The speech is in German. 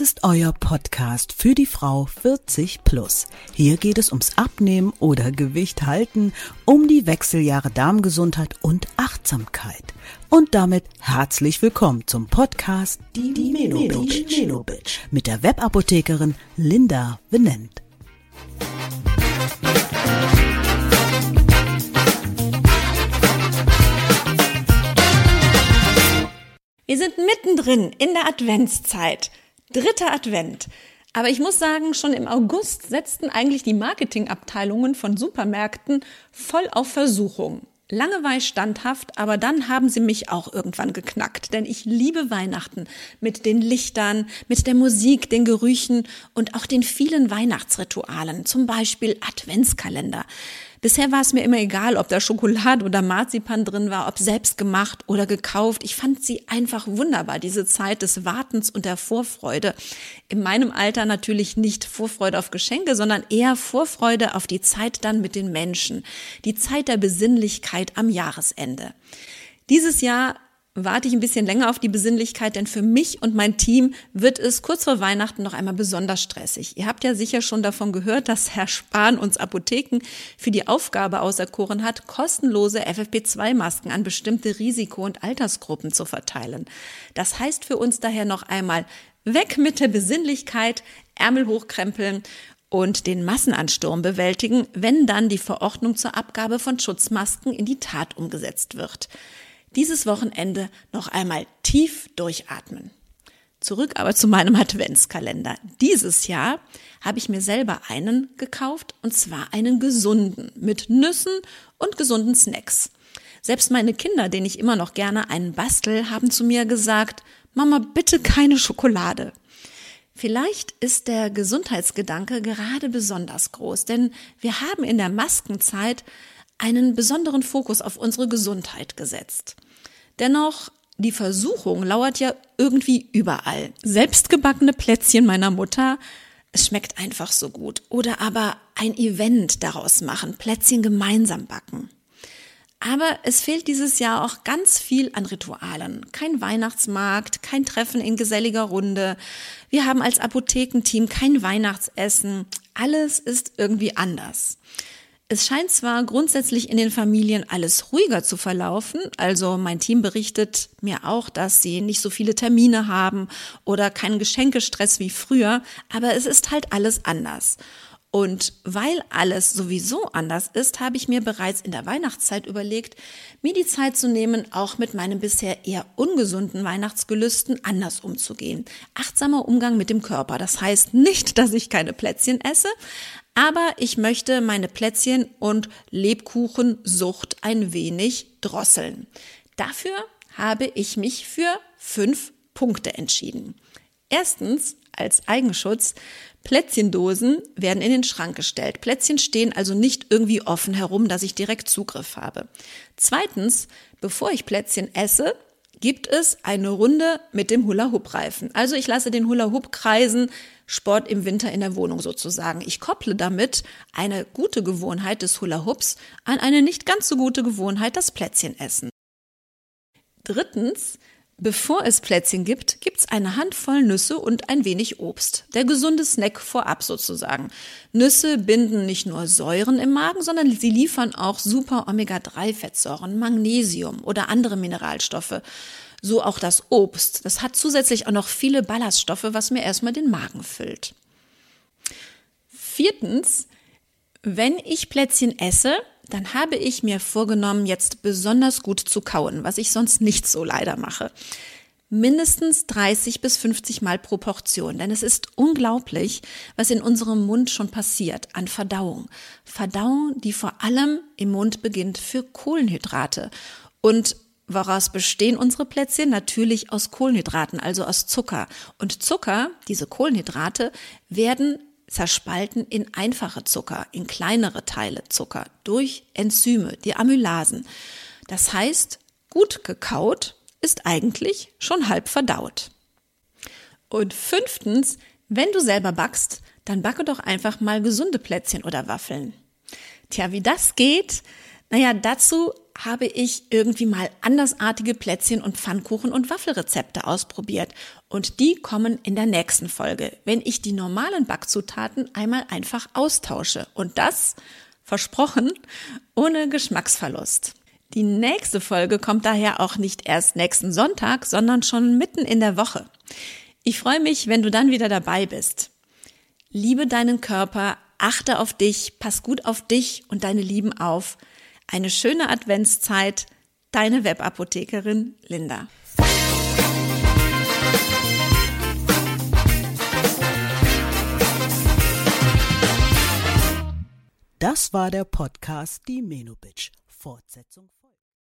Das ist euer Podcast für die Frau 40 plus. Hier geht es ums Abnehmen oder Gewicht halten, um die Wechseljahre Darmgesundheit und Achtsamkeit. Und damit herzlich willkommen zum Podcast Die, die Menobitch mit der Webapothekerin Linda Venent. Wir sind mittendrin in der Adventszeit. Dritter Advent. Aber ich muss sagen, schon im August setzten eigentlich die Marketingabteilungen von Supermärkten voll auf Versuchung. Lange war ich standhaft, aber dann haben sie mich auch irgendwann geknackt, denn ich liebe Weihnachten mit den Lichtern, mit der Musik, den Gerüchen und auch den vielen Weihnachtsritualen, zum Beispiel Adventskalender. Bisher war es mir immer egal, ob da Schokolade oder Marzipan drin war, ob selbst gemacht oder gekauft. Ich fand sie einfach wunderbar, diese Zeit des Wartens und der Vorfreude. In meinem Alter natürlich nicht Vorfreude auf Geschenke, sondern eher Vorfreude auf die Zeit dann mit den Menschen. Die Zeit der Besinnlichkeit am Jahresende. Dieses Jahr warte ich ein bisschen länger auf die Besinnlichkeit, denn für mich und mein Team wird es kurz vor Weihnachten noch einmal besonders stressig. Ihr habt ja sicher schon davon gehört, dass Herr Spahn uns Apotheken für die Aufgabe auserkoren hat, kostenlose FFP2-Masken an bestimmte Risiko- und Altersgruppen zu verteilen. Das heißt für uns daher noch einmal weg mit der Besinnlichkeit, Ärmel hochkrempeln und den Massenansturm bewältigen, wenn dann die Verordnung zur Abgabe von Schutzmasken in die Tat umgesetzt wird dieses Wochenende noch einmal tief durchatmen. Zurück aber zu meinem Adventskalender. Dieses Jahr habe ich mir selber einen gekauft und zwar einen gesunden mit Nüssen und gesunden Snacks. Selbst meine Kinder, denen ich immer noch gerne einen bastel, haben zu mir gesagt, Mama, bitte keine Schokolade. Vielleicht ist der Gesundheitsgedanke gerade besonders groß, denn wir haben in der Maskenzeit einen besonderen Fokus auf unsere Gesundheit gesetzt. Dennoch, die Versuchung lauert ja irgendwie überall. Selbstgebackene Plätzchen meiner Mutter, es schmeckt einfach so gut. Oder aber ein Event daraus machen, Plätzchen gemeinsam backen. Aber es fehlt dieses Jahr auch ganz viel an Ritualen. Kein Weihnachtsmarkt, kein Treffen in geselliger Runde. Wir haben als Apothekenteam kein Weihnachtsessen. Alles ist irgendwie anders. Es scheint zwar grundsätzlich in den Familien alles ruhiger zu verlaufen, also mein Team berichtet mir auch, dass sie nicht so viele Termine haben oder keinen Geschenkestress wie früher, aber es ist halt alles anders. Und weil alles sowieso anders ist, habe ich mir bereits in der Weihnachtszeit überlegt, mir die Zeit zu nehmen, auch mit meinem bisher eher ungesunden Weihnachtsgelüsten anders umzugehen. Achtsamer Umgang mit dem Körper. Das heißt nicht, dass ich keine Plätzchen esse, aber ich möchte meine Plätzchen und Lebkuchensucht ein wenig drosseln. Dafür habe ich mich für fünf Punkte entschieden. Erstens, als Eigenschutz, Plätzchendosen werden in den Schrank gestellt. Plätzchen stehen also nicht irgendwie offen herum, dass ich direkt Zugriff habe. Zweitens, bevor ich Plätzchen esse, gibt es eine Runde mit dem Hula-Hoop-Reifen. Also ich lasse den Hula-Hoop kreisen, Sport im Winter in der Wohnung sozusagen. Ich kopple damit eine gute Gewohnheit des Hula-Hoops an eine nicht ganz so gute Gewohnheit, das Plätzchenessen. Drittens, Bevor es Plätzchen gibt, gibt's eine Handvoll Nüsse und ein wenig Obst. Der gesunde Snack vorab sozusagen. Nüsse binden nicht nur Säuren im Magen, sondern sie liefern auch super Omega-3-Fettsäuren, Magnesium oder andere Mineralstoffe. So auch das Obst. Das hat zusätzlich auch noch viele Ballaststoffe, was mir erstmal den Magen füllt. Viertens, wenn ich Plätzchen esse, dann habe ich mir vorgenommen, jetzt besonders gut zu kauen, was ich sonst nicht so leider mache. Mindestens 30 bis 50 Mal pro Portion, denn es ist unglaublich, was in unserem Mund schon passiert an Verdauung. Verdauung, die vor allem im Mund beginnt für Kohlenhydrate. Und Woraus bestehen unsere Plätzchen? Natürlich aus Kohlenhydraten, also aus Zucker. Und Zucker, diese Kohlenhydrate, werden zerspalten in einfache Zucker, in kleinere Teile Zucker durch Enzyme, die Amylasen. Das heißt, gut gekaut ist eigentlich schon halb verdaut. Und fünftens, wenn du selber backst, dann backe doch einfach mal gesunde Plätzchen oder Waffeln. Tja, wie das geht, Naja, dazu habe ich irgendwie mal andersartige Plätzchen und Pfannkuchen und Waffelrezepte ausprobiert. Und die kommen in der nächsten Folge, wenn ich die normalen Backzutaten einmal einfach austausche. Und das, versprochen, ohne Geschmacksverlust. Die nächste Folge kommt daher auch nicht erst nächsten Sonntag, sondern schon mitten in der Woche. Ich freue mich, wenn du dann wieder dabei bist. Liebe deinen Körper, achte auf dich, pass gut auf dich und deine Lieben auf. Eine schöne Adventszeit. Deine Webapothekerin Linda. Das war der Podcast Die Menobitch. Fortsetzung